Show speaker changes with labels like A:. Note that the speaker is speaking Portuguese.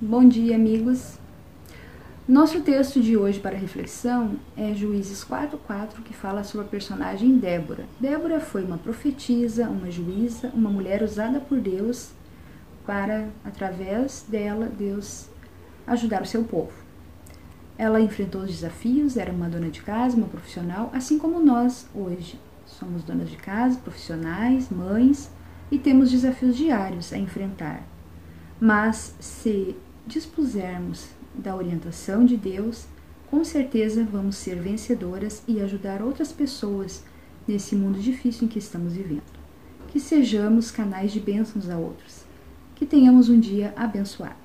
A: Bom dia, amigos. Nosso texto de hoje para reflexão é Juízes 4:4, que fala sobre a personagem Débora. Débora foi uma profetisa, uma juíza, uma mulher usada por Deus para através dela Deus ajudar o seu povo. Ela enfrentou os desafios, era uma dona de casa, uma profissional, assim como nós hoje. Somos donas de casa, profissionais, mães e temos desafios diários a enfrentar. Mas se dispusermos da orientação de Deus, com certeza vamos ser vencedoras e ajudar outras pessoas nesse mundo difícil em que estamos vivendo. Que sejamos canais de bênçãos a outros. Que tenhamos um dia abençoado.